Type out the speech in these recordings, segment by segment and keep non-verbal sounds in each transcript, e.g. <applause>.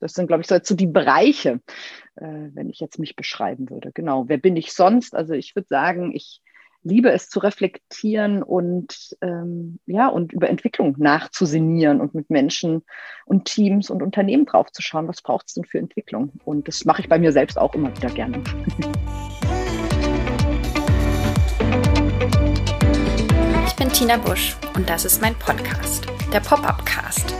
Das sind, glaube ich, so, jetzt so die Bereiche, äh, wenn ich jetzt mich beschreiben würde. Genau. Wer bin ich sonst? Also ich würde sagen, ich liebe es zu reflektieren und ähm, ja und über Entwicklung nachzusinnieren und mit Menschen und Teams und Unternehmen draufzuschauen, was braucht es denn für Entwicklung? Und das mache ich bei mir selbst auch immer wieder gerne. Ich bin Tina Busch und das ist mein Podcast, der Pop-up Cast.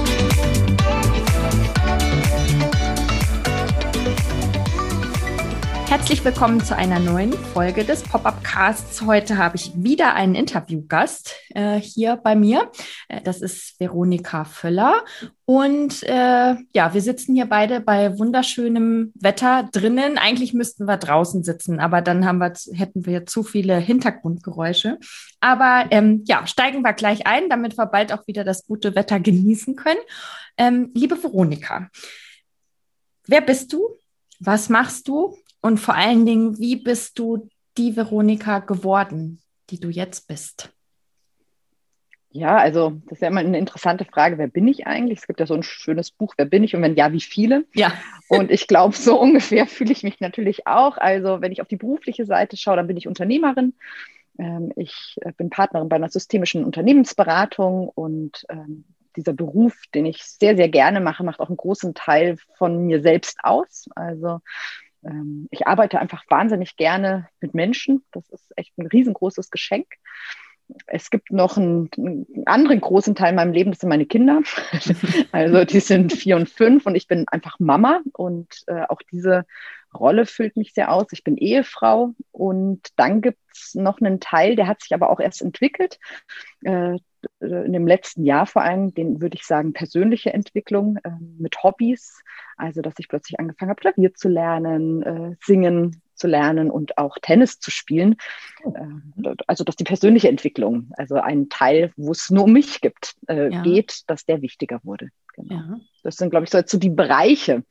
Herzlich willkommen zu einer neuen Folge des Pop-Up Casts. Heute habe ich wieder einen Interviewgast äh, hier bei mir. Äh, das ist Veronika Völler. Und äh, ja, wir sitzen hier beide bei wunderschönem Wetter drinnen. Eigentlich müssten wir draußen sitzen, aber dann haben wir, hätten wir zu viele Hintergrundgeräusche. Aber ähm, ja, steigen wir gleich ein, damit wir bald auch wieder das gute Wetter genießen können. Ähm, liebe Veronika, wer bist du? Was machst du? Und vor allen Dingen, wie bist du die Veronika geworden, die du jetzt bist? Ja, also das ist ja immer eine interessante Frage. Wer bin ich eigentlich? Es gibt ja so ein schönes Buch, Wer bin ich? Und wenn ja, wie viele? Ja. Und ich glaube, so <laughs> ungefähr fühle ich mich natürlich auch. Also wenn ich auf die berufliche Seite schaue, dann bin ich Unternehmerin. Ähm, ich äh, bin Partnerin bei einer systemischen Unternehmensberatung und ähm, dieser Beruf, den ich sehr, sehr gerne mache, macht auch einen großen Teil von mir selbst aus. Also ähm, ich arbeite einfach wahnsinnig gerne mit Menschen. Das ist echt ein riesengroßes Geschenk. Es gibt noch einen, einen anderen großen Teil in meinem Leben, das sind meine Kinder. <laughs> also die sind vier und fünf und ich bin einfach Mama und äh, auch diese Rolle füllt mich sehr aus. Ich bin Ehefrau und dann gibt es noch einen Teil, der hat sich aber auch erst entwickelt. Äh, in dem letzten Jahr vor allem, den würde ich sagen, persönliche Entwicklung äh, mit Hobbys. Also, dass ich plötzlich angefangen habe, Klavier zu lernen, äh, singen zu lernen und auch Tennis zu spielen. Äh, also, dass die persönliche Entwicklung, also ein Teil, wo es nur um mich gibt, äh, ja. geht, dass der wichtiger wurde. Genau. Ja. Das sind, glaube ich, so, jetzt so die Bereiche,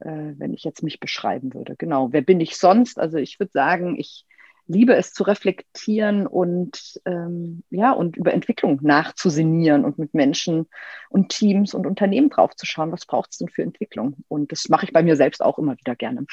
äh, wenn ich jetzt mich beschreiben würde. Genau. Wer bin ich sonst? Also, ich würde sagen, ich liebe es zu reflektieren und ähm, ja und über Entwicklung nachzusinnieren und mit Menschen und Teams und Unternehmen draufzuschauen, was braucht es denn für Entwicklung? Und das mache ich bei mir selbst auch immer wieder gerne.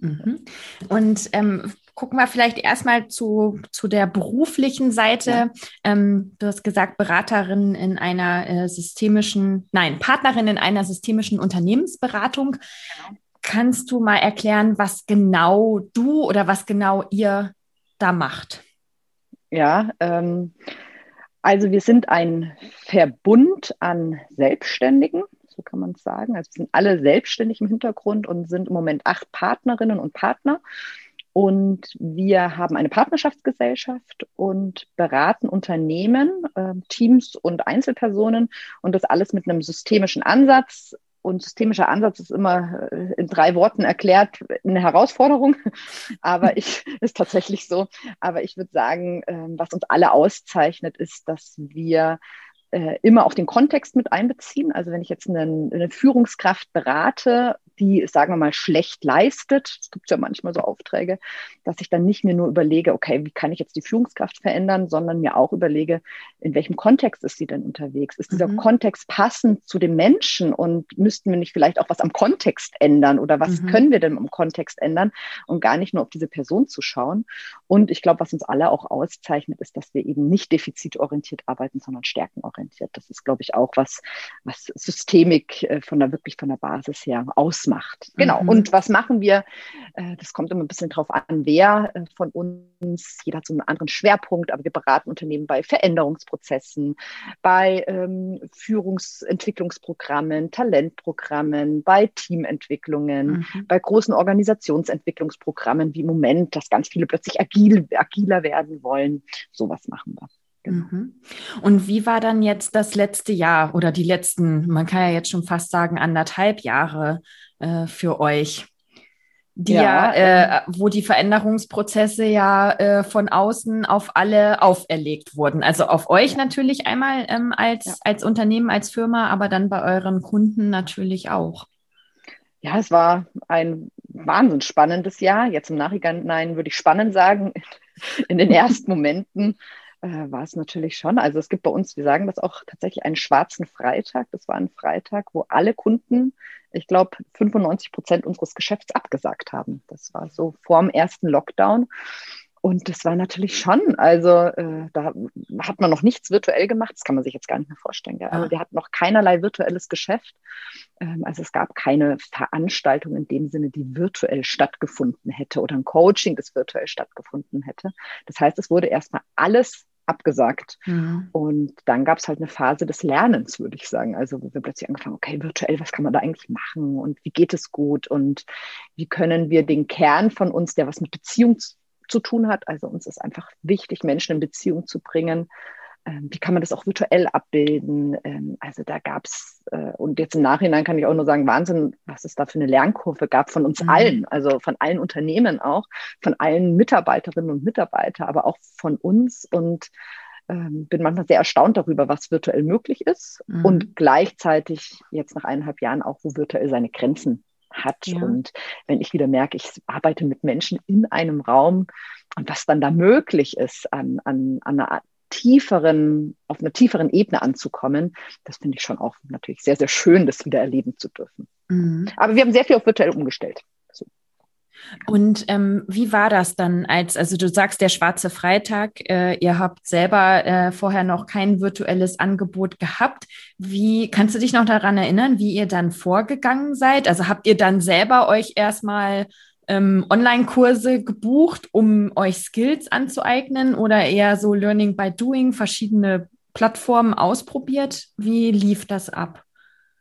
Mhm. Und ähm, gucken wir vielleicht erstmal zu, zu der beruflichen Seite. Ja. Ähm, du hast gesagt, Beraterin in einer äh, systemischen, nein, Partnerin in einer systemischen Unternehmensberatung. Genau. Kannst du mal erklären, was genau du oder was genau ihr da macht? Ja, ähm, also wir sind ein Verbund an Selbstständigen, so kann man es sagen. Also wir sind alle selbstständig im Hintergrund und sind im Moment acht Partnerinnen und Partner. Und wir haben eine Partnerschaftsgesellschaft und beraten Unternehmen, äh, Teams und Einzelpersonen und das alles mit einem systemischen Ansatz, und systemischer Ansatz ist immer äh, in drei Worten erklärt eine Herausforderung. <laughs> Aber ich <laughs> ist tatsächlich so. Aber ich würde sagen, ähm, was uns alle auszeichnet, ist, dass wir äh, immer auch den Kontext mit einbeziehen. Also wenn ich jetzt eine, eine Führungskraft berate, die, sagen wir mal, schlecht leistet, es gibt ja manchmal so Aufträge, dass ich dann nicht mir nur überlege, okay, wie kann ich jetzt die Führungskraft verändern, sondern mir auch überlege, in welchem Kontext ist sie denn unterwegs? Ist dieser mhm. Kontext passend zu dem Menschen und müssten wir nicht vielleicht auch was am Kontext ändern oder was mhm. können wir denn im Kontext ändern und gar nicht nur auf diese Person zu schauen? Und ich glaube, was uns alle auch auszeichnet, ist, dass wir eben nicht defizitorientiert arbeiten, sondern stärkenorientiert. Das ist, glaube ich, auch was, was Systemik äh, von der wirklich von der Basis her aus macht. Genau. Mhm. Und was machen wir? Äh, das kommt immer ein bisschen drauf an, wer äh, von uns, jeder hat so einen anderen Schwerpunkt, aber wir beraten Unternehmen bei Veränderungsprozessen, bei ähm, Führungsentwicklungsprogrammen, Talentprogrammen, bei Teamentwicklungen, mhm. bei großen Organisationsentwicklungsprogrammen wie im Moment, dass ganz viele plötzlich agil, agiler werden wollen. Sowas machen wir. Genau. Mhm. Und wie war dann jetzt das letzte Jahr oder die letzten, man kann ja jetzt schon fast sagen, anderthalb Jahre äh, für euch? die ja, ja äh, wo die Veränderungsprozesse ja äh, von außen auf alle auferlegt wurden. Also auf euch ja. natürlich einmal ähm, als, ja. als Unternehmen, als Firma, aber dann bei euren Kunden natürlich auch. Ja, es war ein wahnsinnig spannendes Jahr. Jetzt im Nachhinein würde ich spannend sagen. <laughs> In den ersten Momenten äh, war es natürlich schon. Also es gibt bei uns, wir sagen das auch tatsächlich einen schwarzen Freitag. Das war ein Freitag, wo alle Kunden ich glaube, 95 Prozent unseres Geschäfts abgesagt haben. Das war so vor dem ersten Lockdown. Und das war natürlich schon, also äh, da hat man noch nichts virtuell gemacht, das kann man sich jetzt gar nicht mehr vorstellen. Gell? Aber wir hatten noch keinerlei virtuelles Geschäft. Ähm, also es gab keine Veranstaltung in dem Sinne, die virtuell stattgefunden hätte oder ein Coaching, das virtuell stattgefunden hätte. Das heißt, es wurde erstmal alles abgesagt. Mhm. Und dann gab es halt eine Phase des Lernens, würde ich sagen. Also wo wir plötzlich angefangen, okay, virtuell, was kann man da eigentlich machen und wie geht es gut und wie können wir den Kern von uns, der was mit Beziehung zu, tun hat, also uns ist einfach wichtig, Menschen in Beziehung zu bringen, wie kann man das auch virtuell abbilden? Ähm, also da gab es, äh, und jetzt im Nachhinein kann ich auch nur sagen, Wahnsinn, was es da für eine Lernkurve gab von uns mhm. allen, also von allen Unternehmen auch, von allen Mitarbeiterinnen und Mitarbeitern, aber auch von uns und ähm, bin manchmal sehr erstaunt darüber, was virtuell möglich ist mhm. und gleichzeitig jetzt nach eineinhalb Jahren auch, wo virtuell seine Grenzen hat. Ja. Und wenn ich wieder merke, ich arbeite mit Menschen in einem Raum und was dann da möglich ist an, an, an einer tieferen, auf einer tieferen Ebene anzukommen, das finde ich schon auch natürlich sehr, sehr schön, das wieder erleben zu dürfen. Mhm. Aber wir haben sehr viel auf virtuell umgestellt. So. Und ähm, wie war das dann als, also du sagst der schwarze Freitag, äh, ihr habt selber äh, vorher noch kein virtuelles Angebot gehabt. Wie kannst du dich noch daran erinnern, wie ihr dann vorgegangen seid? Also habt ihr dann selber euch erstmal ähm, Online-Kurse gebucht, um euch Skills anzueignen oder eher so Learning by Doing, verschiedene Plattformen ausprobiert? Wie lief das ab?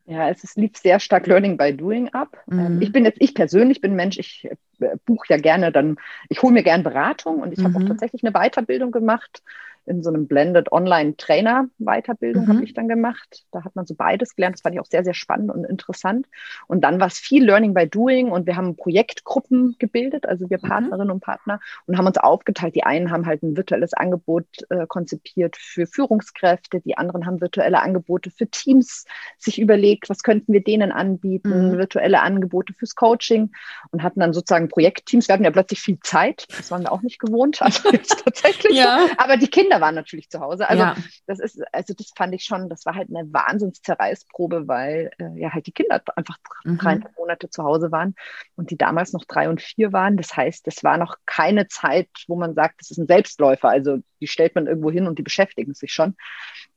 Ja, es ist, lief sehr stark Learning by Doing ab. Ähm, mhm. Ich bin jetzt, ich persönlich bin Mensch, ich äh, buche ja gerne dann, ich hole mir gerne Beratung und ich mhm. habe auch tatsächlich eine Weiterbildung gemacht in so einem Blended Online Trainer Weiterbildung mhm. habe ich dann gemacht. Da hat man so beides gelernt. Das fand ich auch sehr, sehr spannend und interessant. Und dann war es viel Learning by Doing und wir haben Projektgruppen gebildet, also wir mhm. Partnerinnen und Partner und haben uns aufgeteilt. Die einen haben halt ein virtuelles Angebot äh, konzipiert für Führungskräfte, die anderen haben virtuelle Angebote für Teams sich überlegt, was könnten wir denen anbieten, mhm. virtuelle Angebote fürs Coaching und hatten dann sozusagen Projektteams. Wir hatten ja plötzlich viel Zeit, das waren wir auch nicht gewohnt, <laughs> also jetzt tatsächlich. ja. So. Aber die Kinder Kinder waren natürlich zu Hause. Also ja. das ist, also das fand ich schon, das war halt eine Wahnsinnszerreißprobe, weil äh, ja halt die Kinder einfach mhm. dreieinhalb Monate zu Hause waren und die damals noch drei und vier waren. Das heißt, das war noch keine Zeit, wo man sagt, das ist ein Selbstläufer. Also die stellt man irgendwo hin und die beschäftigen sich schon.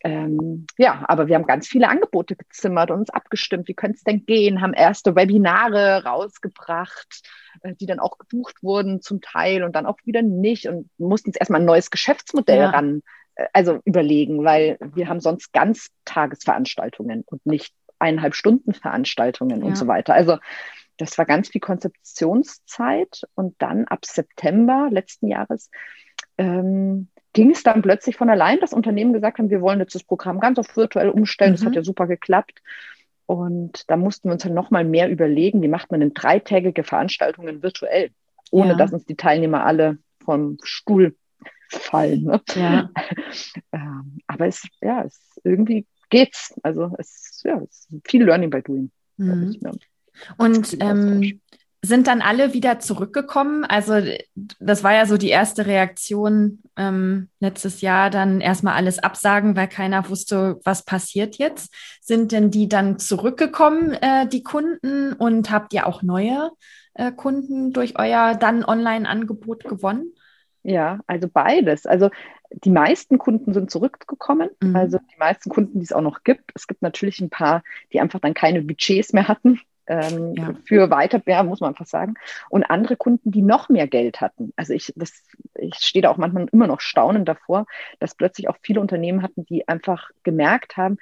Ähm, ja, aber wir haben ganz viele Angebote gezimmert und uns abgestimmt, wie könnte es denn gehen, haben erste Webinare rausgebracht, die dann auch gebucht wurden zum Teil und dann auch wieder nicht und mussten jetzt erstmal ein neues Geschäftsmodell ja. ran, äh, also überlegen, weil wir haben sonst Ganztagesveranstaltungen und nicht eineinhalb Stunden Veranstaltungen ja. und so weiter. Also das war ganz viel Konzeptionszeit und dann ab September letzten Jahres ähm, ging es dann plötzlich von allein, dass Unternehmen gesagt haben, wir wollen jetzt das Programm ganz auf virtuell umstellen. Mhm. Das hat mhm. ja super geklappt. Und da mussten wir uns dann nochmal mehr überlegen, wie macht man denn dreitägige Veranstaltungen virtuell, ohne ja. dass uns die Teilnehmer alle vom Stuhl fallen. Ne? Ja. <laughs> Ähm, aber es, ja, es irgendwie geht's. Also es, ja, es ist viel Learning by Doing. Mhm. Ich, ja. Und ähm, sind dann alle wieder zurückgekommen. Also das war ja so die erste Reaktion ähm, letztes Jahr, dann erstmal alles absagen, weil keiner wusste, was passiert jetzt. Sind denn die dann zurückgekommen, äh, die Kunden, und habt ihr auch neue äh, Kunden durch euer dann Online-Angebot gewonnen? Ja, also beides. Also die meisten Kunden sind zurückgekommen, mhm. also die meisten Kunden, die es auch noch gibt. Es gibt natürlich ein paar, die einfach dann keine Budgets mehr hatten ähm, ja. für Weiterbär, muss man fast sagen. Und andere Kunden, die noch mehr Geld hatten. Also ich, das, ich stehe da auch manchmal immer noch staunend davor, dass plötzlich auch viele Unternehmen hatten, die einfach gemerkt haben,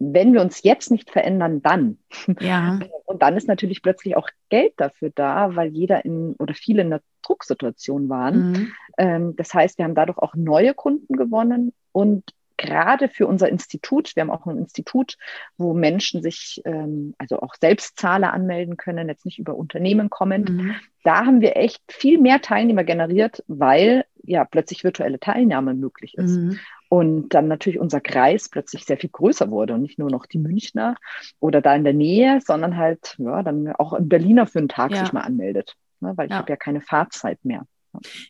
wenn wir uns jetzt nicht verändern, dann. Ja. <laughs> Und dann ist natürlich plötzlich auch Geld dafür da, weil jeder in oder viele in einer Drucksituation waren. Mhm. Ähm, das heißt, wir haben dadurch auch neue Kunden gewonnen und gerade für unser Institut, wir haben auch ein Institut, wo Menschen sich, ähm, also auch Selbstzahler anmelden können, jetzt nicht über Unternehmen kommend. Mhm. Da haben wir echt viel mehr Teilnehmer generiert, weil ja plötzlich virtuelle Teilnahme möglich ist. Mhm. Und dann natürlich unser Kreis plötzlich sehr viel größer wurde und nicht nur noch die Münchner oder da in der Nähe, sondern halt ja dann auch ein Berliner für einen Tag ja. sich mal anmeldet, ne, weil ich ja. habe ja keine Fahrzeit mehr.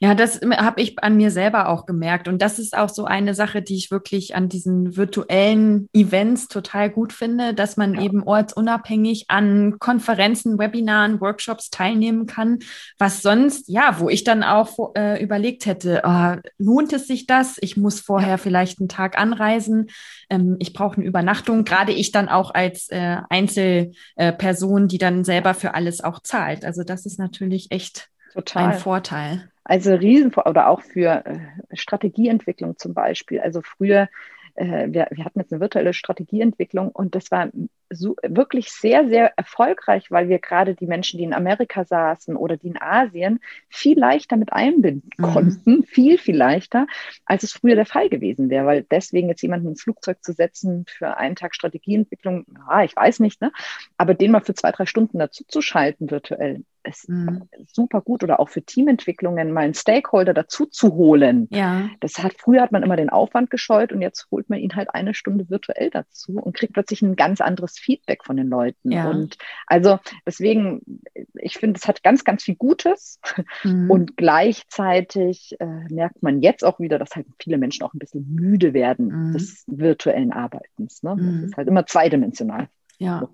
Ja, das habe ich an mir selber auch gemerkt. Und das ist auch so eine Sache, die ich wirklich an diesen virtuellen Events total gut finde, dass man ja. eben ortsunabhängig an Konferenzen, Webinaren, Workshops teilnehmen kann, was sonst, ja, wo ich dann auch äh, überlegt hätte, oh, lohnt es sich das? Ich muss vorher ja. vielleicht einen Tag anreisen. Ähm, ich brauche eine Übernachtung. Gerade ich dann auch als äh, Einzelperson, die dann selber für alles auch zahlt. Also das ist natürlich echt Total. ein Vorteil. Also riesen oder auch für äh, Strategieentwicklung zum Beispiel. Also früher, äh, wir, wir hatten jetzt eine virtuelle Strategieentwicklung und das war so, wirklich sehr, sehr erfolgreich, weil wir gerade die Menschen, die in Amerika saßen oder die in Asien, viel leichter mit einbinden mhm. konnten, viel, viel leichter, als es früher der Fall gewesen wäre. Weil deswegen jetzt jemanden ins Flugzeug zu setzen für einen Tag Strategieentwicklung, ja, ich weiß nicht, ne? aber den mal für zwei, drei Stunden dazu zu schalten virtuell, ist mhm. super gut oder auch für Teamentwicklungen mal einen Stakeholder dazu zu holen. Ja. Das hat früher hat man immer den Aufwand gescheut und jetzt holt man ihn halt eine Stunde virtuell dazu und kriegt plötzlich ein ganz anderes Feedback von den Leuten. Ja. Und also deswegen, ich finde, es hat ganz, ganz viel Gutes. Mhm. Und gleichzeitig äh, merkt man jetzt auch wieder, dass halt viele Menschen auch ein bisschen müde werden mhm. des virtuellen Arbeitens. Ne? Mhm. Das ist halt immer zweidimensional. Ja.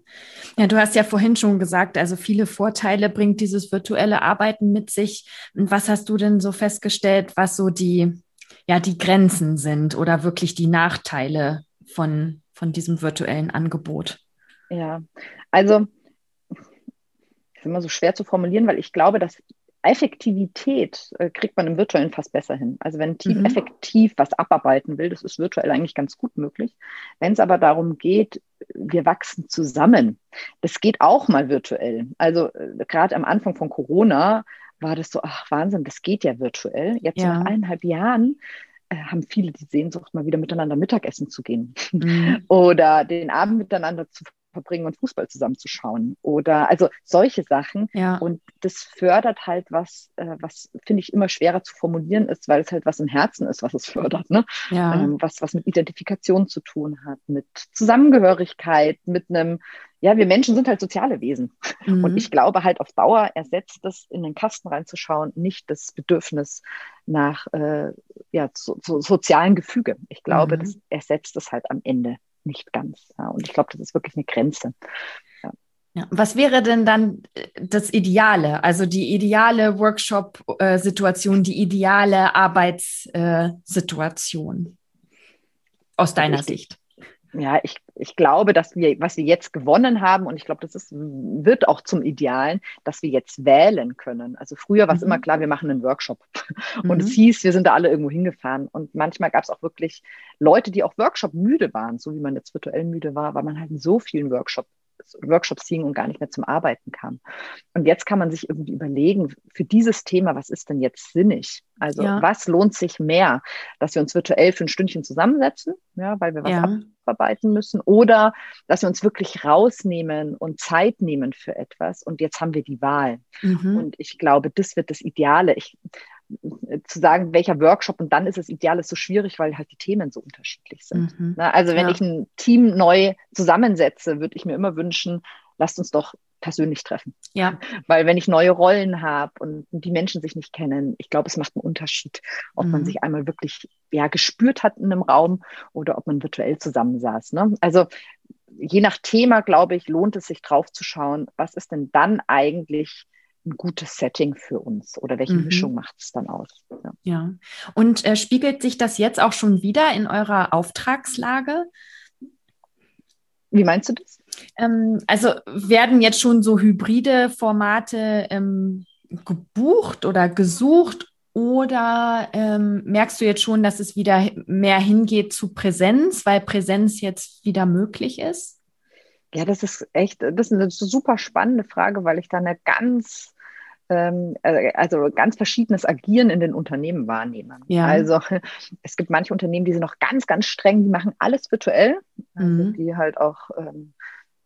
ja, du hast ja vorhin schon gesagt, also viele Vorteile bringt dieses virtuelle Arbeiten mit sich. Und was hast du denn so festgestellt, was so die, ja, die Grenzen sind oder wirklich die Nachteile von, von diesem virtuellen Angebot? Ja, also ist immer so schwer zu formulieren, weil ich glaube, dass Effektivität äh, kriegt man im Virtuellen fast besser hin. Also wenn ein Team mhm. effektiv was abarbeiten will, das ist virtuell eigentlich ganz gut möglich. Wenn es aber darum geht, wir wachsen zusammen, das geht auch mal virtuell. Also äh, gerade am Anfang von Corona war das so, ach Wahnsinn, das geht ja virtuell. Jetzt ja. nach eineinhalb Jahren äh, haben viele die Sehnsucht, mal wieder miteinander Mittagessen zu gehen mhm. <laughs> oder den Abend miteinander zu verbringen und Fußball zusammenzuschauen oder also solche Sachen. Ja. Und das fördert halt was, äh, was finde ich immer schwerer zu formulieren ist, weil es halt was im Herzen ist, was es fördert, ne? Ja. Ähm, was, was mit Identifikation zu tun hat, mit Zusammengehörigkeit, mit einem, ja, wir Menschen sind halt soziale Wesen. Mhm. Und ich glaube halt auf Dauer ersetzt das in den Kasten reinzuschauen nicht das Bedürfnis nach äh, ja, so, so sozialen Gefüge. Ich glaube, mhm. das ersetzt es halt am Ende nicht ganz. Ja. Und ich glaube, das ist wirklich eine Grenze. Ja. Ja. Was wäre denn dann äh, das Ideale, also die ideale Workshop-Situation, die ideale Arbeitssituation aus deiner ich, Sicht? Ja, ich, ich glaube, dass wir, was wir jetzt gewonnen haben, und ich glaube, das ist, wird auch zum Idealen, dass wir jetzt wählen können. Also früher war es mhm. immer klar, wir machen einen Workshop. <laughs> Und mhm. es hieß, wir sind da alle irgendwo hingefahren. Und manchmal gab es auch wirklich Leute, die auch Workshop müde waren, so wie man jetzt virtuell müde war, weil man halt in so vielen Workshops Workshops hing und gar nicht mehr zum Arbeiten kam. Und jetzt kann man sich irgendwie überlegen, für dieses Thema, was ist denn jetzt sinnig? Also ja. was lohnt sich mehr, dass wir uns virtuell für ein Stündchen zusammensetzen, ja, weil wir was ja. abarbeiten müssen, oder dass wir uns wirklich rausnehmen und Zeit nehmen für etwas. Und jetzt haben wir die Wahl. Mhm. Und ich glaube, das wird das Ideale. Ich, zu sagen, welcher Workshop und dann ist es ideal, ist so schwierig, weil halt die Themen so unterschiedlich sind. Mhm. Ne? Also wenn ja. ich ein Team neu zusammensetze, würde ich mir immer wünschen, lasst uns doch persönlich treffen. Ja. <laughs> Weil wenn ich neue Rollen habe und die Menschen sich nicht kennen, ich glaube, es macht einen Unterschied, ob mhm. man sich einmal wirklich ja gespürt hat in einem Raum oder ob man virtuell zusammensaß. Ne? Also je nach Thema, glaube ich, lohnt es sich drauf zu schauen, was ist denn dann eigentlich ein gutes Setting für uns oder welche mhm. Mischung macht es dann aus? Ja, ja. und äh, spiegelt sich das jetzt auch schon wieder in eurer Auftragslage? Wie meinst du das? Ähm, also werden jetzt schon so hybride Formate ähm, gebucht oder gesucht oder ähm, merkst du jetzt schon, dass es wieder mehr hingeht zu Präsenz, weil Präsenz jetzt wieder möglich ist? Ja, das ist echt, das ist eine super spannende Frage, weil ich da eine ganz ähm, äh, also ganz verschiedenes Agieren in den Unternehmen wahrnehmen. Ja. Also <laughs> es gibt manche Unternehmen, die sind noch ganz, ganz streng, die machen alles virtuell, also mhm. die halt auch ähm,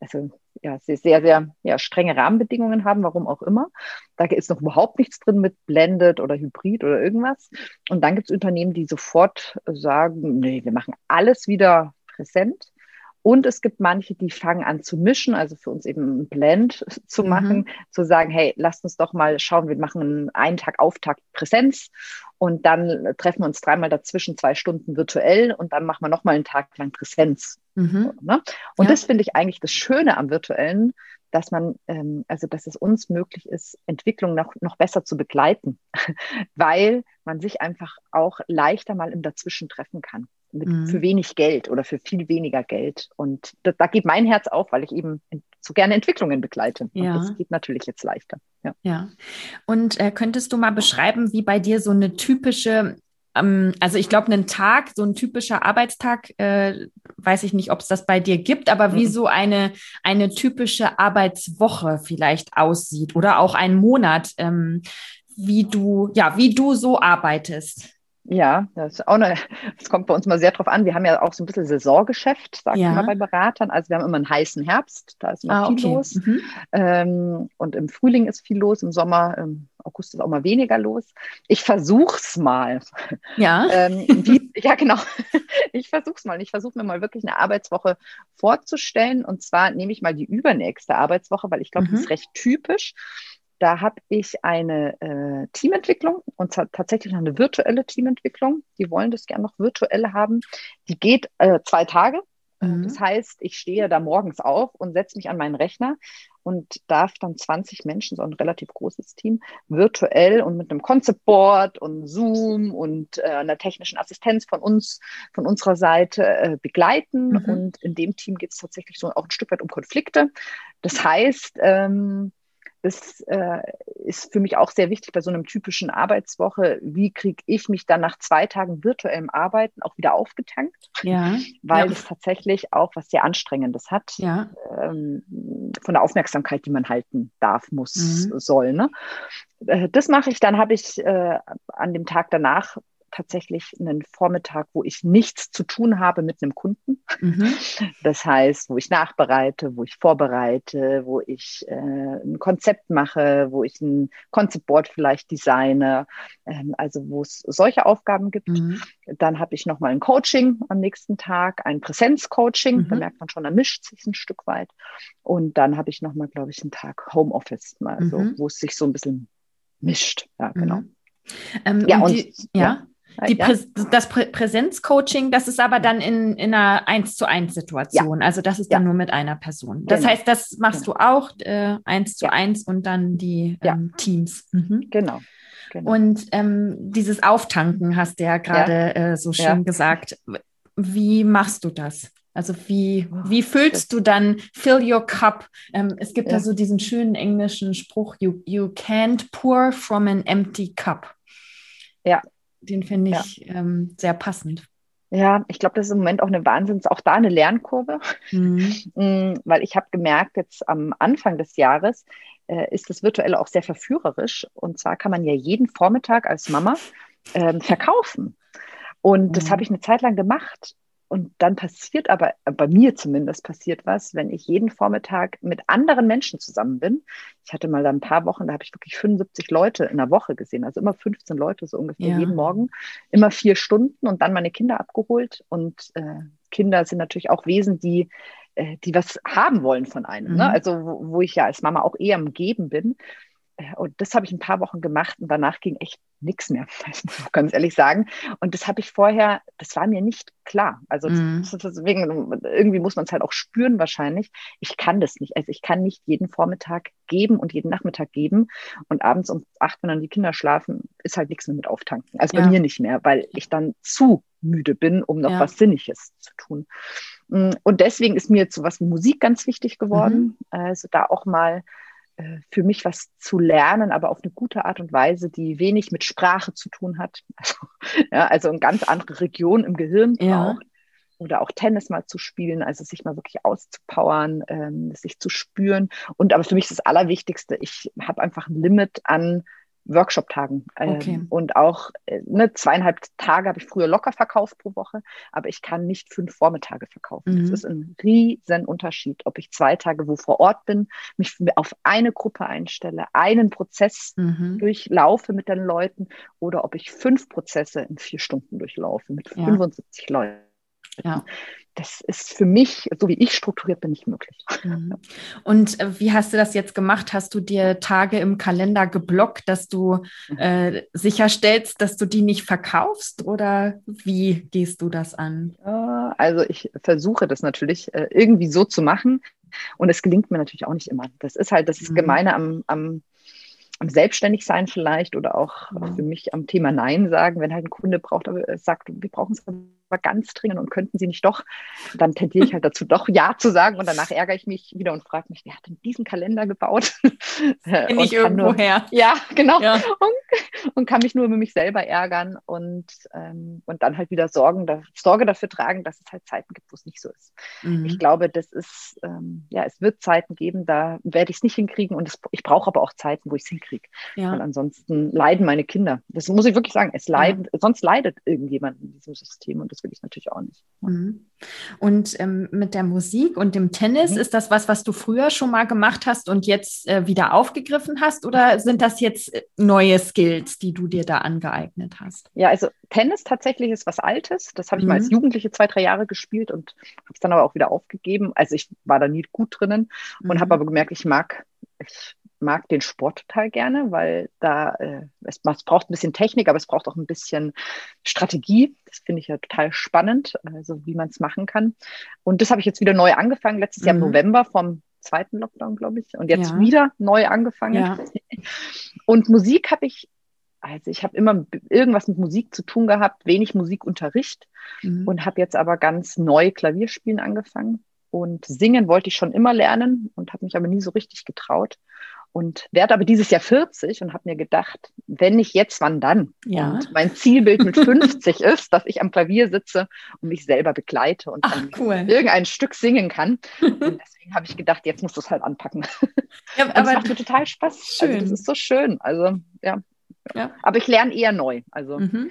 also ja, sehr, sehr ja, strenge Rahmenbedingungen haben, warum auch immer. Da ist noch überhaupt nichts drin mit Blended oder Hybrid oder irgendwas. Und dann gibt es Unternehmen, die sofort sagen, nee, wir machen alles wieder präsent. Und es gibt manche, die fangen an zu mischen, also für uns eben ein Blend <laughs> zu mhm. machen, zu sagen, hey, lasst uns doch mal schauen, wir machen einen Tag Auftakt Präsenz und dann treffen wir uns dreimal dazwischen zwei Stunden virtuell und dann machen wir nochmal einen Tag lang Präsenz. Mhm. Ne? Und ja. das finde ich eigentlich das Schöne am virtuellen, dass man, ähm, also dass es uns möglich ist, Entwicklung noch, noch besser zu begleiten, <laughs> weil man sich einfach auch leichter mal im Dazwischen treffen kann mit, mhm. für wenig Geld oder für viel weniger Geld. Und da, da geht mein Herz auf, weil ich eben so gerne Entwicklungen begleite. Ja. Und das geht natürlich jetzt leichter. Ja. ja. Und äh, könntest du mal beschreiben, wie bei dir so eine typische ähm, also ich glaube, einen Tag, so ein typischer Arbeitstag, äh, weiß ich nicht, ob es das bei dir gibt, aber wie mhm. so eine, eine typische Arbeitswoche vielleicht aussieht oder auch ein Monat, ähm, wie du, ja, wie du so arbeitest. Ja, das ist auch eine, das kommt bei uns mal sehr drauf an. Wir haben ja auch so ein bisschen Saisongeschäft, sagt ja. man bei Beratern. Also wir haben immer einen heißen Herbst, da ist immer ah, viel okay. los. Mhm. Ähm, und im Frühling ist viel los, im Sommer, im August ist auch mal weniger los. Ich versuch's mal. Ja. <laughs> ähm, wie, ja, genau. <laughs> Ich versuch's mal. Ich versuche mir mal wirklich eine Arbeitswoche vorzustellen. Und zwar nehme ich mal die übernächste Arbeitswoche, weil ich glaube, mhm. die ist recht typisch. Da habe ich eine äh, Teamentwicklung und tatsächlich noch eine virtuelle Teamentwicklung. Die wollen das gerne noch virtuell haben. Die geht äh, zwei Tage. Äh, mhm. Das heißt, ich stehe da morgens auf und setze mich an meinen Rechner und darf dann 20 Menschen, so ein relativ großes Team, virtuell und mit einem Concept Board und Zoom und äh, einer technischen Assistenz von uns, von unserer Seite äh, begleiten. Mhm. Und in dem Team geht es tatsächlich so auch ein Stück weit um Konflikte. Das heißt, ähm, das äh, ist für mich auch sehr wichtig bei so einem typischen Arbeitswoche. Wie kriege ich mich dann nach zwei Tagen virtuellem Arbeiten auch wieder aufgetankt? Ja. Weil ja. es tatsächlich auch was sehr Anstrengendes hat. Ja. Ähm, von der Aufmerksamkeit, die man halten darf, muss, mhm. soll. Ne? Äh, das mache ich, dann habe ich äh, an dem Tag danach tatsächlich einen Vormittag, wo ich nichts zu tun habe mit einem Kunden. Mhm. <laughs> Das heißt, wo ich nachbereite, wo ich vorbereite, wo ich äh, ein Konzept mache, wo ich ein Konzeptboard vielleicht designe, ähm, also wo es solche Aufgaben gibt. Mhm. Dann habe ich nochmal ein Coaching am nächsten Tag, ein Präsenzcoaching, mhm. da merkt man schon, da mischt sich ein Stück weit. Und dann habe ich nochmal, glaube ich, einen Tag Homeoffice, also mhm. wo es sich so ein bisschen mischt. Ja, genau. Mhm. Ähm, ja, und, die, ja. ja. Die ja. Prä das Prä Präsenzcoaching, das ist aber dann in, in einer eins zu eins Situation. Ja. Also das ist dann nur mit einer Person. Das genau. heißt, das machst genau. du auch äh, eins zu eins und dann die ähm, Teams. Mhm. Genau. genau. Und ähm, dieses Auftanken hast du ja gerade äh, so schön gesagt. Wie machst du das? Also wie, oh, wie füllst du dann Fill Your Cup? Ähm, es gibt ja. da so diesen schönen englischen Spruch, you, you can't pour from an empty cup. Ja, den finde ich ja. ähm, sehr passend. Ja, ich glaube, das ist im Moment auch eine Wahnsinns, auch da eine Lernkurve, mhm. <laughs> Mm, weil ich habe gemerkt, jetzt am Anfang des Jahres äh, ist das virtuell auch sehr verführerisch. Und zwar kann man ja jeden Vormittag als Mama ähm, verkaufen. Und mhm. das habe ich eine Zeit lang gemacht. Und dann passiert aber, äh, bei mir zumindest passiert was, wenn ich jeden Vormittag mit anderen Menschen zusammen bin. Ich hatte mal da ein paar Wochen, da habe ich wirklich 75 Leute in der Woche gesehen, also immer 15 Leute so ungefähr ja. jeden Morgen, immer vier Stunden und dann meine Kinder abgeholt. Und äh, Kinder sind natürlich auch Wesen, die, äh, die was haben wollen von einem. Ne? Mhm. Ne? Also wo, wo ich ja als Mama auch eher am Geben bin. Äh, und das habe ich ein paar Wochen gemacht und danach ging echt nichts mehr, <laughs> ganz ehrlich sagen. Und das habe ich vorher, das war mir nicht klar. Also mm. deswegen, irgendwie muss man es halt auch spüren wahrscheinlich. Ich kann das nicht. Also ich kann nicht jeden Vormittag geben und jeden Nachmittag geben. Und abends um acht, wenn dann die Kinder schlafen, ist halt nichts mehr mit auftanken. Also ja. bei mir nicht mehr, weil ich dann zu müde bin, um noch ja. was Sinniges zu tun. Mm, und deswegen ist mir jetzt sowas wie Musik ganz wichtig geworden. Mhm. Also da auch mal für mich was zu lernen, aber auf eine gute Art und Weise, die wenig mit Sprache zu tun hat. <laughs> Also, ja, also eine ganz andere Region im Gehirn ja. braucht. oder auch Tennis mal zu spielen, also sich mal wirklich auszupowern, ähm, sich zu spüren. Und aber für mich ist das Allerwichtigste, ich habe einfach ein Limit an Workshop-Tagen. Ähm, okay. Und auch äh, ne, zweieinhalb Tage habe ich früher locker verkauft pro Woche, aber ich kann nicht fünf Vormittage verkaufen. Mhm. Das ist ein riesen Unterschied, ob ich zwei Tage wo vor Ort bin, mich auf eine Gruppe einstelle, einen Prozess mhm. durchlaufe mit den Leuten oder ob ich fünf Prozesse in vier Stunden durchlaufe mit ja. 75 Leuten. Ja. Das ist für mich, so wie ich strukturiert bin, nicht möglich. Mhm. Und äh, wie hast du das jetzt gemacht? Hast du dir Tage im Kalender geblockt, dass du mhm. äh, sicherstellst, dass du die nicht verkaufst? Oder wie gehst du das an? Also ich versuche das natürlich äh, irgendwie so zu machen. Und es gelingt mir natürlich auch nicht immer. Das ist halt das ist mhm. Gemeine am, am am Selbstständigsein vielleicht oder auch mhm. für mich am Thema Nein sagen, wenn halt ein Kunde braucht, aber sagt, wir brauchen es ganz dringend und könnten Sie nicht doch, dann tendiere ich halt dazu, doch Ja zu sagen und danach ärgere ich mich wieder und frage mich, wer hat denn diesen Kalender gebaut? <laughs> Bin ich irgendwo her. Ja, genau. Ja. Und, und, kann mich nur über mich selber ärgern und, ähm, und dann halt wieder Sorgen, da, Sorge dafür tragen, dass es halt Zeiten gibt, wo es nicht so ist. Mhm. Ich glaube, das ist, ähm, ja, es wird Zeiten geben, da werde ich es nicht hinkriegen und es, ich brauche aber auch Zeiten, wo ich es hinkriege. Ja. Weil ansonsten leiden meine Kinder. Das muss ich wirklich sagen. Es leiden, ja. sonst leidet irgendjemand in diesem System und das will ich natürlich auch nicht. Mhm. Und ähm, mit der Musik und dem Tennis, mhm. ist das was, was du früher schon mal gemacht hast und jetzt äh, wieder aufgegriffen hast? Oder sind das jetzt äh, neue Skills, die du dir da angeeignet hast? Ja, also Tennis tatsächlich ist was Altes. Das habe ich mhm. mal als mhm. Jugendliche zwei, drei Jahre gespielt und habe es dann aber auch wieder aufgegeben. Also ich war da nie gut drinnen und mhm. habe aber gemerkt, ich mag, ich mag den Sport total gerne, weil da äh, es, es, braucht ein bisschen Technik, aber es braucht auch ein bisschen Strategie. Das finde ich ja total spannend, also wie man es machen kann. Und das habe ich jetzt wieder neu angefangen, letztes mhm. Jahr im mhm. November vom zweiten Lockdown, glaube ich. Und jetzt ja. wieder neu angefangen. Ja. <laughs> Und Musik habe ich, also ich habe immer irgendwas mit Musik zu tun gehabt, wenig Musikunterricht mhm. und habe jetzt aber ganz neu Klavierspielen angefangen. Und singen wollte ich schon immer lernen und habe mich aber nie so richtig getraut und werde aber dieses Jahr 40 und habe mir gedacht, wenn nicht jetzt, wann dann? Ja. Und mein Zielbild mit 50 <laughs> ist, dass ich am Klavier sitze und mich selber begleite und Ach, cool. irgendein Stück singen kann. <laughs> Und deswegen habe ich gedacht, jetzt musst du es halt anpacken. Ja, <laughs> aber es macht mir total Spaß. Schön. Also, das ist so schön. Also, ja. ja. Aber ich lerne eher neu. Also, mhm.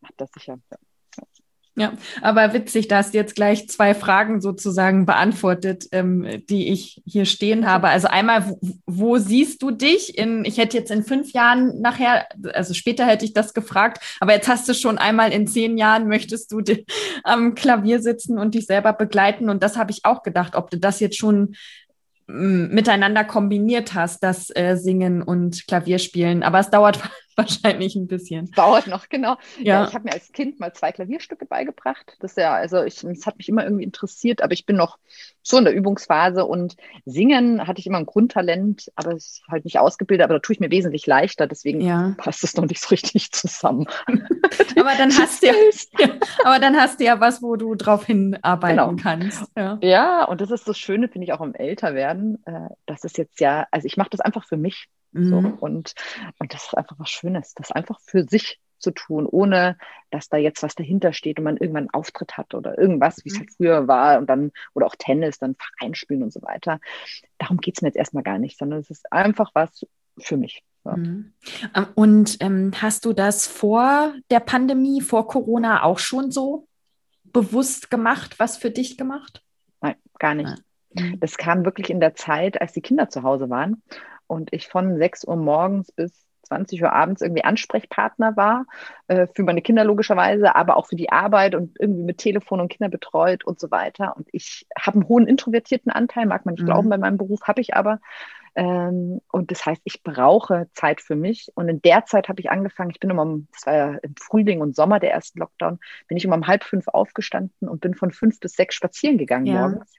macht das sicher. Ja. Ja, aber witzig, da hast du jetzt gleich zwei Fragen sozusagen beantwortet, ähm, die ich hier stehen habe. Also einmal, wo, wo, siehst du dich in, ich hätte jetzt in fünf Jahren nachher, also später hätte ich das gefragt, aber jetzt hast du schon einmal in zehn Jahren möchtest du am Klavier sitzen und dich selber begleiten. Und das habe ich auch gedacht, ob du das jetzt schon miteinander kombiniert hast, das äh, Singen und Klavierspielen. Aber es dauert <laughs> wahrscheinlich ein bisschen. Dauert noch, genau. Ja. ja ich habe mir als Kind mal zwei Klavierstücke beigebracht. Das ja, also ich, das hat mich immer irgendwie interessiert, aber ich bin noch so in der Übungsphase und Singen hatte ich immer ein Grundtalent, aber es ist halt nicht ausgebildet, aber da tue ich mir wesentlich leichter, deswegen ja. passt es noch nicht so richtig zusammen. <laughs> aber dann hast du ja, aber dann hast du ja was, wo du drauf hinarbeiten genau. kannst. Ja. ja, und das ist das Schöne, finde ich, auch im Älterwerden. Äh, das ist jetzt ja, also ich mache das einfach für mich. Mhm. So, und, und das ist einfach was Schönes, das einfach für sich zu tun, ohne dass da jetzt was dahinter steht und man irgendwann einen Auftritt hat oder irgendwas, wie es halt mhm. früher war und dann, oder auch Tennis, dann Verein spielen und so weiter. Darum geht es mir jetzt erstmal gar nicht, sondern es ist einfach was für mich. Ja. Mhm. Ähm, und ähm, hast du das vor der Pandemie, vor Corona auch schon so bewusst gemacht, was für dich gemacht? Nein, gar nicht. Nein. Das kam wirklich in der Zeit, als die Kinder zu Hause waren und ich von 6 Uhr morgens bis 20 Uhr abends irgendwie Ansprechpartner war, äh, für meine Kinder logischerweise, aber auch für die Arbeit und irgendwie mit Telefon und Kinder betreut und so weiter. Und ich habe einen hohen introvertierten Anteil, mag man nicht mhm. glauben bei meinem Beruf, habe ich aber. Ähm, und das heißt, ich brauche Zeit für mich. Und in der Zeit habe ich angefangen, ich bin immer, um, das war ja im Frühling und Sommer der ersten Lockdown, bin ich immer um halb fünf aufgestanden und bin von fünf bis sechs spazieren gegangen ja. morgens.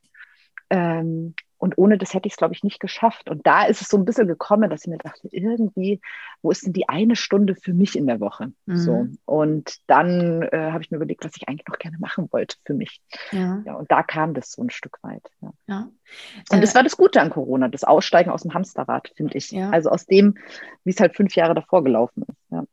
Ähm, und ohne das hätte ich es, glaube ich, nicht geschafft. Und da ist es so ein bisschen gekommen, dass ich mir dachte, irgendwie, wo ist denn die eine Stunde für mich in der Woche? Mhm. So. Und dann äh, habe ich mir überlegt, was ich eigentlich noch gerne machen wollte für mich. Ja. ja und da kam das so ein Stück weit. Ja. ja. Und das äh, war das Gute an Corona, das Aussteigen aus dem Hamsterrad, finde ich. Ja. Also aus dem, wie es halt fünf Jahre davor gelaufen ist. Ja.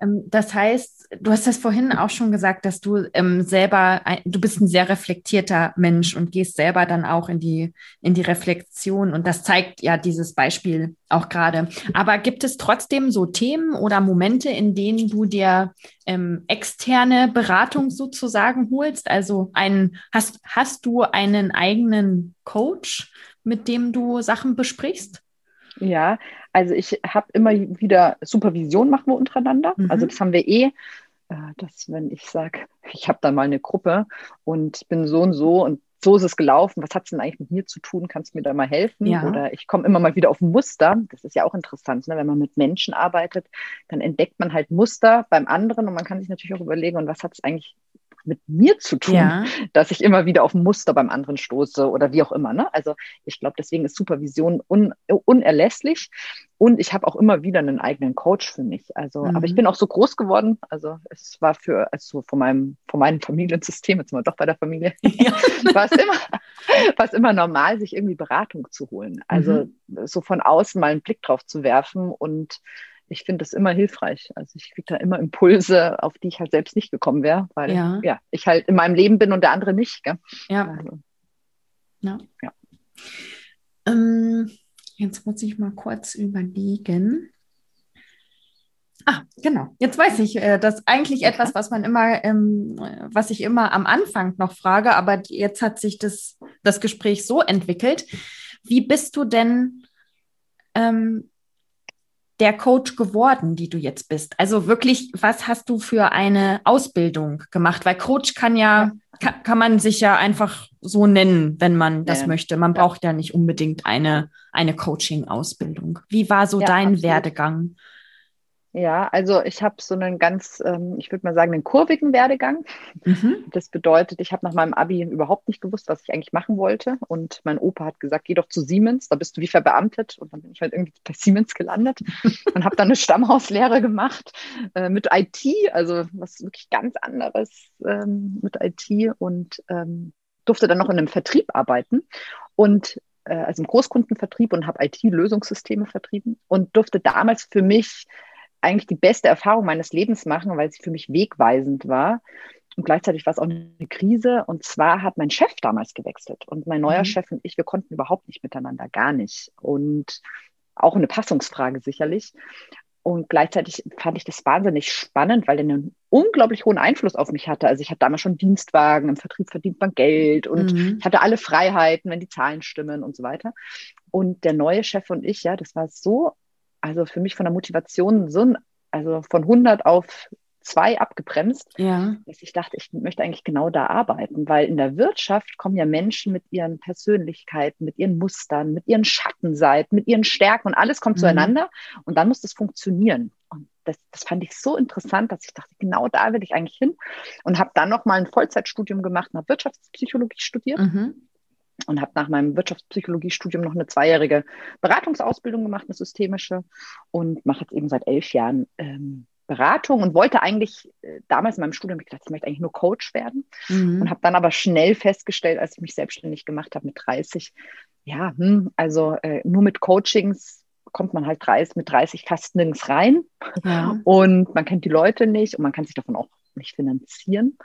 Ähm, das heißt, du hast das vorhin auch schon gesagt, dass du ähm, selber, du bist ein sehr reflektierter Mensch und gehst selber dann auch in die, in die Reflexion. Und das zeigt ja dieses Beispiel auch gerade. Aber gibt es trotzdem so Themen oder Momente, in denen du dir ähm, externe Beratung sozusagen holst? Also ein, hast, hast du einen eigenen Coach, mit dem du Sachen besprichst? Ja, also ich habe immer wieder Supervision machen wir untereinander. Mhm. Also das haben wir eh, äh, dass wenn ich sage, ich habe da mal eine Gruppe und bin so und so und so ist es gelaufen, was hat es denn eigentlich mit mir zu tun? Kannst du mir da mal helfen? Ja. Oder ich komme immer mal wieder auf Muster. Das ist ja auch interessant, ne? wenn man mit Menschen arbeitet, dann entdeckt man halt Muster beim anderen und man kann sich natürlich auch überlegen, und was hat es eigentlich mit mir zu tun, ja. dass ich immer wieder auf ein Muster beim anderen stoße oder wie auch immer. Ne? Also ich glaube, deswegen ist Supervision un unerlässlich. Und ich habe auch immer wieder einen eigenen Coach für mich. Also, mhm. aber ich mhm. bin auch so groß geworden. Also es war für, also von meinem, von meinem Familiensystem, jetzt sind wir doch bei der Familie, <laughs> ja. <laughs> war es immer, war es immer normal, sich irgendwie Beratung zu holen. Also mhm. so von außen mal einen Blick drauf zu werfen und ich finde das immer hilfreich. Also ich kriege da immer Impulse, auf die ich halt selbst nicht gekommen wäre, weil ja. ja. ich halt in meinem Leben bin und der andere nicht. Gell? Ja. Also, ja. ja. Ähm, jetzt muss ich mal kurz überlegen. Ah, genau. Jetzt weiß ich, äh, das eigentlich okay. etwas, was man immer, ähm, was ich immer am Anfang noch frage, aber jetzt hat sich das, das Gespräch so entwickelt. Wie bist du denn ähm, der Coach geworden, die du jetzt bist? Also wirklich, was hast du für eine Ausbildung gemacht? Weil Coach kann ja, kann, kann man sich ja einfach so nennen, wenn man das ja. möchte. Man braucht ja nicht unbedingt eine, eine Coaching-Ausbildung. Wie war so ja, dein absolut. Werdegang? Ja, also ich habe so einen ganz, ähm, ich würde mal sagen, einen kurvigen Werdegang. Mhm. Das bedeutet, ich habe nach meinem Abi überhaupt nicht gewusst, was ich eigentlich machen wollte. Und mein Opa hat gesagt, geh doch zu Siemens, da bist du wie verbeamtet. Und dann bin ich halt irgendwie bei Siemens gelandet <laughs> und habe dann eine Stammhauslehre gemacht äh, mit IT, also was wirklich ganz anderes ähm, mit IT und ähm, durfte dann noch in einem Vertrieb arbeiten. Und äh, also im Großkundenvertrieb und habe IT-Lösungssysteme vertrieben und durfte damals für mich eigentlich die beste Erfahrung meines Lebens machen, weil sie für mich wegweisend war. Und gleichzeitig war es auch eine Krise. Und zwar hat mein Chef damals gewechselt. Und mein neuer mhm. Chef und ich, wir konnten überhaupt nicht miteinander, gar nicht. Und auch eine Passungsfrage sicherlich. Und gleichzeitig fand ich das wahnsinnig spannend, weil er einen unglaublich hohen Einfluss auf mich hatte. Also ich hatte damals schon Dienstwagen, im Vertrieb verdient man Geld und mhm. ich hatte alle Freiheiten, wenn die Zahlen stimmen und so weiter. Und der neue Chef und ich, ja, das war so also für mich von der Motivation so ein, also von 100 auf zwei abgebremst, ja. dass ich dachte, ich möchte eigentlich genau da arbeiten, weil in der Wirtschaft kommen ja Menschen mit ihren Persönlichkeiten, mit ihren Mustern, mit ihren Schattenseiten, mit ihren Stärken und alles kommt mhm. zueinander und dann muss das funktionieren. Und das, das fand ich so interessant, dass ich dachte, genau da will ich eigentlich hin und habe dann noch mal ein Vollzeitstudium gemacht und habe Wirtschaftspsychologie studiert. Mhm und habe nach meinem Wirtschaftspsychologiestudium noch eine zweijährige Beratungsausbildung gemacht, eine systemische, und mache jetzt eben seit elf Jahren ähm, Beratung und wollte eigentlich äh, damals in meinem Studium, ich gedacht, ich möchte eigentlich nur Coach werden mhm. und habe dann aber schnell festgestellt, als ich mich selbstständig gemacht habe mit 30, ja, hm, also äh, nur mit Coachings kommt man halt 30, mit 30 fast nirgends rein ja. und man kennt die Leute nicht und man kann sich davon auch nicht finanzieren.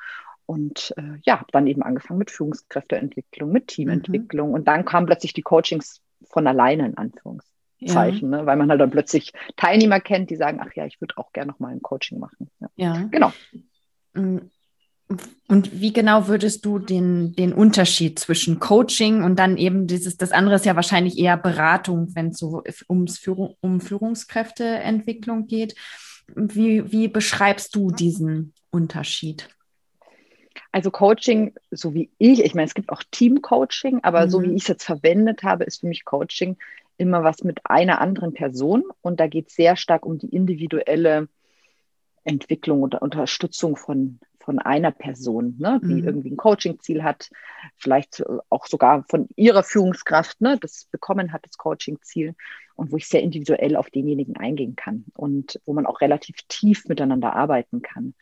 Und äh, ja, habe dann eben angefangen mit Führungskräfteentwicklung, mit Teamentwicklung. Mhm. Und dann kamen plötzlich die Coachings von alleine in Anführungszeichen, ja. ne? weil man halt dann plötzlich Teilnehmer kennt, die sagen, ach ja, ich würde auch gerne noch mal ein Coaching machen. Ja, ja. genau. Mm. Und wie genau würdest du den, den Unterschied zwischen Coaching und dann eben dieses, das andere ist ja wahrscheinlich eher Beratung, wenn es so ums Führung, um Führungskräfteentwicklung geht. Wie, wie beschreibst du diesen Unterschied? Also Coaching, so wie ich, ich meine, es gibt auch Team-Coaching, aber mhm. so wie ich es jetzt verwendet habe, ist für mich Coaching immer was mit einer anderen Person und da geht es sehr stark um die individuelle Entwicklung oder Unterstützung von, von einer Person, ne, die mhm. irgendwie ein Coaching-Ziel hat, vielleicht auch sogar von ihrer Führungskraft, ne, das bekommen hat, das Coaching-Ziel und wo ich sehr individuell auf denjenigen eingehen kann und wo man auch relativ tief miteinander arbeiten kann.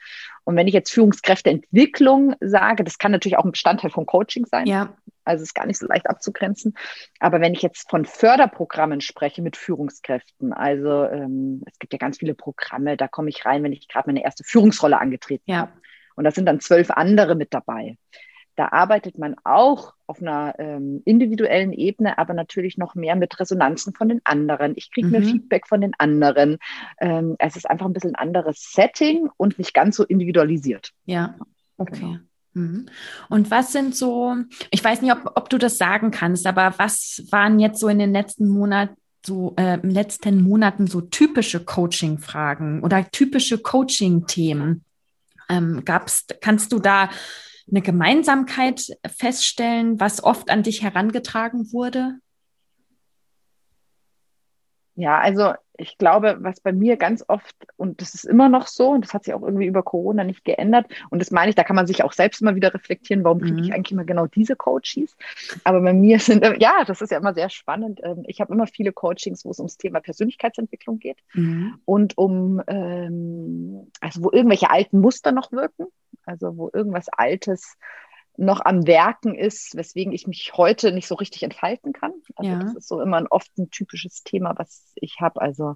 Und wenn ich jetzt Führungskräfteentwicklung sage, das kann natürlich auch ein Bestandteil von Coaching sein. Ja. Also ist gar nicht so leicht abzugrenzen. Aber wenn ich jetzt von Förderprogrammen spreche mit Führungskräften, also ähm, es gibt ja ganz viele Programme, da komme ich rein, wenn ich gerade meine erste Führungsrolle angetreten ja. habe. Und da sind dann zwölf andere mit dabei. Da arbeitet man auch auf einer ähm, individuellen Ebene, aber natürlich noch mehr mit Resonanzen von den anderen. Ich kriege mhm. mir Feedback von den anderen. Ähm, es ist einfach ein bisschen ein anderes Setting und nicht ganz so individualisiert. Ja, okay. Genau. Und was sind so, ich weiß nicht, ob, ob du das sagen kannst, aber was waren jetzt so in den letzten Monaten so äh, letzten Monaten so typische Coaching-Fragen oder typische Coaching-Themen? Ähm, gab's, kannst du da eine Gemeinsamkeit feststellen, was oft an dich herangetragen wurde? Ja, also ich glaube, was bei mir ganz oft, und das ist immer noch so, und das hat sich auch irgendwie über Corona nicht geändert, und das meine ich, da kann man sich auch selbst mal wieder reflektieren, warum kriege ich mhm. eigentlich immer genau diese Coaches? Aber bei mir sind, ja, das ist ja immer sehr spannend. Ähm, ich habe immer viele Coachings, wo es ums Thema Persönlichkeitsentwicklung geht mhm. und um, ähm, also wo irgendwelche alten Muster noch wirken, also wo irgendwas Altes noch am Werken ist, weswegen ich mich heute nicht so richtig entfalten kann. Also ja. das ist so immer ein oft ein typisches Thema, was ich habe. Also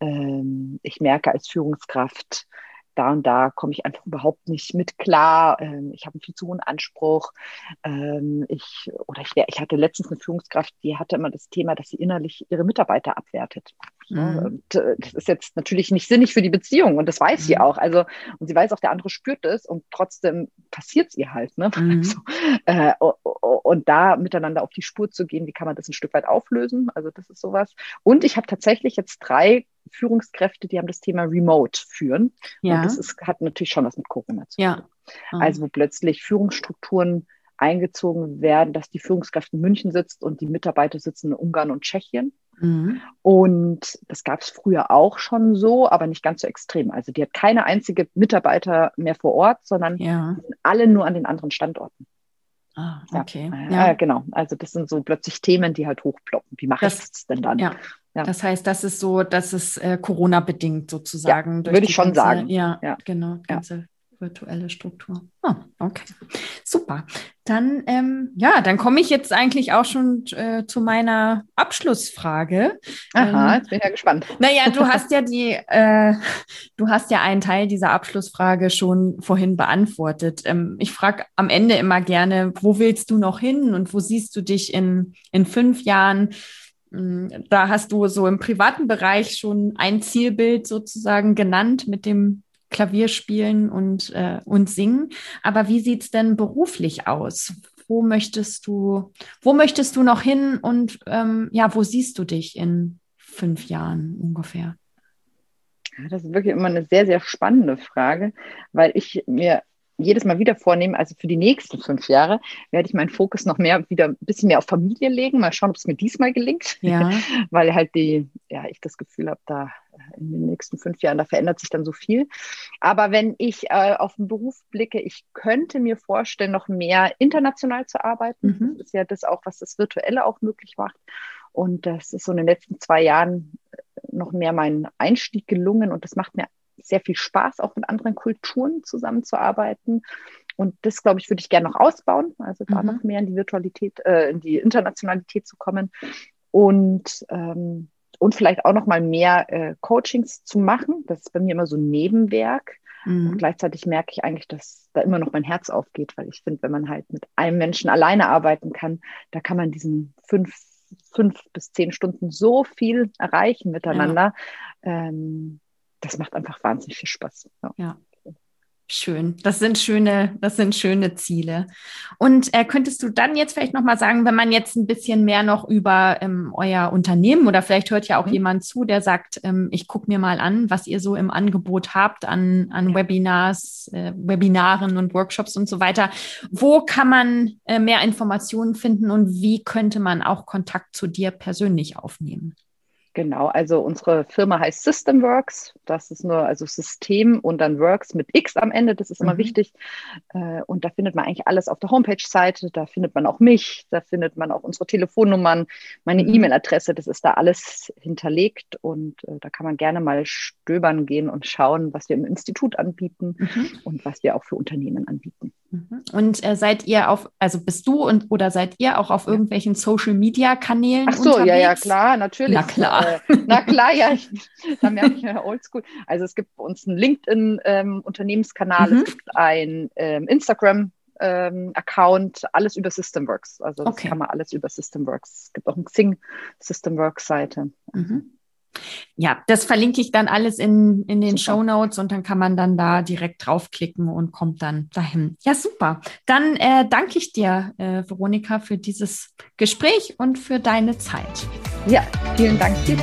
ähm, ich merke als Führungskraft, da und da komme ich einfach überhaupt nicht mit klar. Ähm, ich habe einen viel zu hohen Anspruch. Ähm, ich, oder ich, ich hatte letztens eine Führungskraft, die hatte immer das Thema, dass sie innerlich ihre Mitarbeiter abwertet. Mhm. Und äh, das ist jetzt natürlich nicht sinnig für die Beziehung und das weiß mhm. sie auch. Also, und sie weiß auch, der andere spürt es und trotzdem passiert es ihr halt. Ne? <laughs> Mhm. Also, äh, und da miteinander auf die Spur zu gehen, wie kann man das ein Stück weit auflösen? Also, das ist sowas. Und ich habe tatsächlich jetzt drei Führungskräfte, die haben das Thema Remote führen. Ja. Und das ist, hat natürlich schon was mit Corona zu tun. Ja. Mhm. Also wo plötzlich Führungsstrukturen eingezogen werden, dass die Führungskraft in München sitzt und die Mitarbeiter sitzen in Ungarn und Tschechien. Mhm. Und das gab es früher auch schon so, aber nicht ganz so extrem. Also die hat keine einzige Mitarbeiter mehr vor Ort, sondern ja. alle nur an den anderen Standorten. Ah, okay. Ja. ja. genau. Also das sind so plötzlich Themen, die halt hochploppen. Wie mache ich das denn dann? Ja. Ja. Das heißt, das ist so, das ist äh, Corona-bedingt sozusagen. Ja, würde ich schon ganze, sagen. Ja, ja. genau, ganze virtuelle Struktur. Oh, okay, super. Dann, ähm, ja, dann komme ich jetzt eigentlich auch schon äh, zu meiner Abschlussfrage. Aha, ähm, jetzt bin ich ja gespannt. <laughs> Naja, du hast ja die, äh, du hast ja einen Teil dieser Abschlussfrage schon vorhin beantwortet. Ähm, ich frage am Ende immer gerne, wo willst du noch hin und wo siehst du dich in, in fünf Jahren? Mm, da hast du so im privaten Bereich schon ein Zielbild sozusagen genannt mit dem Klavierspielen und, äh, und Singen. Aber wie sieht es denn beruflich aus? Wo möchtest du, wo möchtest du noch hin und ähm, ja, wo siehst du dich in fünf Jahren ungefähr? Das ist wirklich immer eine sehr, sehr spannende Frage, weil ich mir jedes Mal wieder vornehmen, also für die nächsten fünf Jahre werde ich meinen Fokus noch mehr wieder ein bisschen mehr auf Familie legen. Mal schauen, ob es mir diesmal gelingt. Ja. <laughs> Weil halt die, ja, ich das Gefühl habe, da in den nächsten fünf Jahren, da verändert sich dann so viel. Aber wenn ich äh, auf den Beruf blicke, ich könnte mir vorstellen, noch mehr international zu arbeiten. Mhm. Das ist ja das auch, was das Virtuelle auch möglich macht. Und das ist so in den letzten zwei Jahren noch mehr mein Einstieg gelungen und das macht mir sehr viel Spaß, auch mit anderen Kulturen zusammenzuarbeiten. Und das, glaube ich, würde ich gerne noch ausbauen, also da mhm. noch mehr in die Virtualität, äh, in die Internationalität zu kommen. Und, ähm, und vielleicht auch noch mal mehr äh, Coachings zu machen. Das ist bei mir immer so ein Nebenwerk. Mhm. Und gleichzeitig merke ich eigentlich, dass da immer noch mein Herz aufgeht, weil ich finde, wenn man halt mit einem Menschen alleine arbeiten kann, da kann man diesen fünf, fünf bis zehn Stunden so viel erreichen miteinander. Ja. Ähm, das macht einfach wahnsinnig viel Spaß. Ja. ja. Schön. Das sind schöne, das sind schöne Ziele. Und äh, könntest du dann jetzt vielleicht nochmal sagen, wenn man jetzt ein bisschen mehr noch über ähm, euer Unternehmen oder vielleicht hört ja auch mhm. jemand zu, der sagt, ähm, ich gucke mir mal an, was ihr so im Angebot habt an, an Webinars, äh, Webinaren und Workshops und so weiter. Wo kann man äh, mehr Informationen finden und wie könnte man auch Kontakt zu dir persönlich aufnehmen? Genau, also unsere Firma heißt Systemworks. Das ist nur also System und dann Works mit X am Ende. Das ist immer mhm. wichtig. Äh, und da findet man eigentlich alles auf der Homepage-Seite. Da findet man auch mich. Da findet man auch unsere Telefonnummern, meine mhm. E-Mail-Adresse. Das ist da alles hinterlegt. Und äh, da kann man gerne mal stöbern gehen und schauen, was wir im Institut anbieten mhm. und was wir auch für Unternehmen anbieten. Mhm. Und äh, seid ihr auf, also bist du und oder seid ihr auch auf irgendwelchen Social Media Kanälen? Ach so, unterwegs? ja, ja, klar, natürlich. Na klar. Äh, na klar, ja, <laughs> ich, da merke ich ja oldschool. Also es gibt bei uns einen LinkedIn-Unternehmenskanal, ähm, mhm. es gibt ein ähm, Instagram ähm, Account, alles über Systemworks. Also das okay. kann man alles über Systemworks. Es gibt auch eine Xing Systemworks Seite. Mhm. Ja, das verlinke ich dann alles in, in den. Show Notes und dann kann man dann da direkt draufklicken und kommt dann dahin. Ja, super. Dann äh, danke ich dir, äh, Veronika, für dieses Gespräch und für deine Zeit. Ja, vielen Dank dir.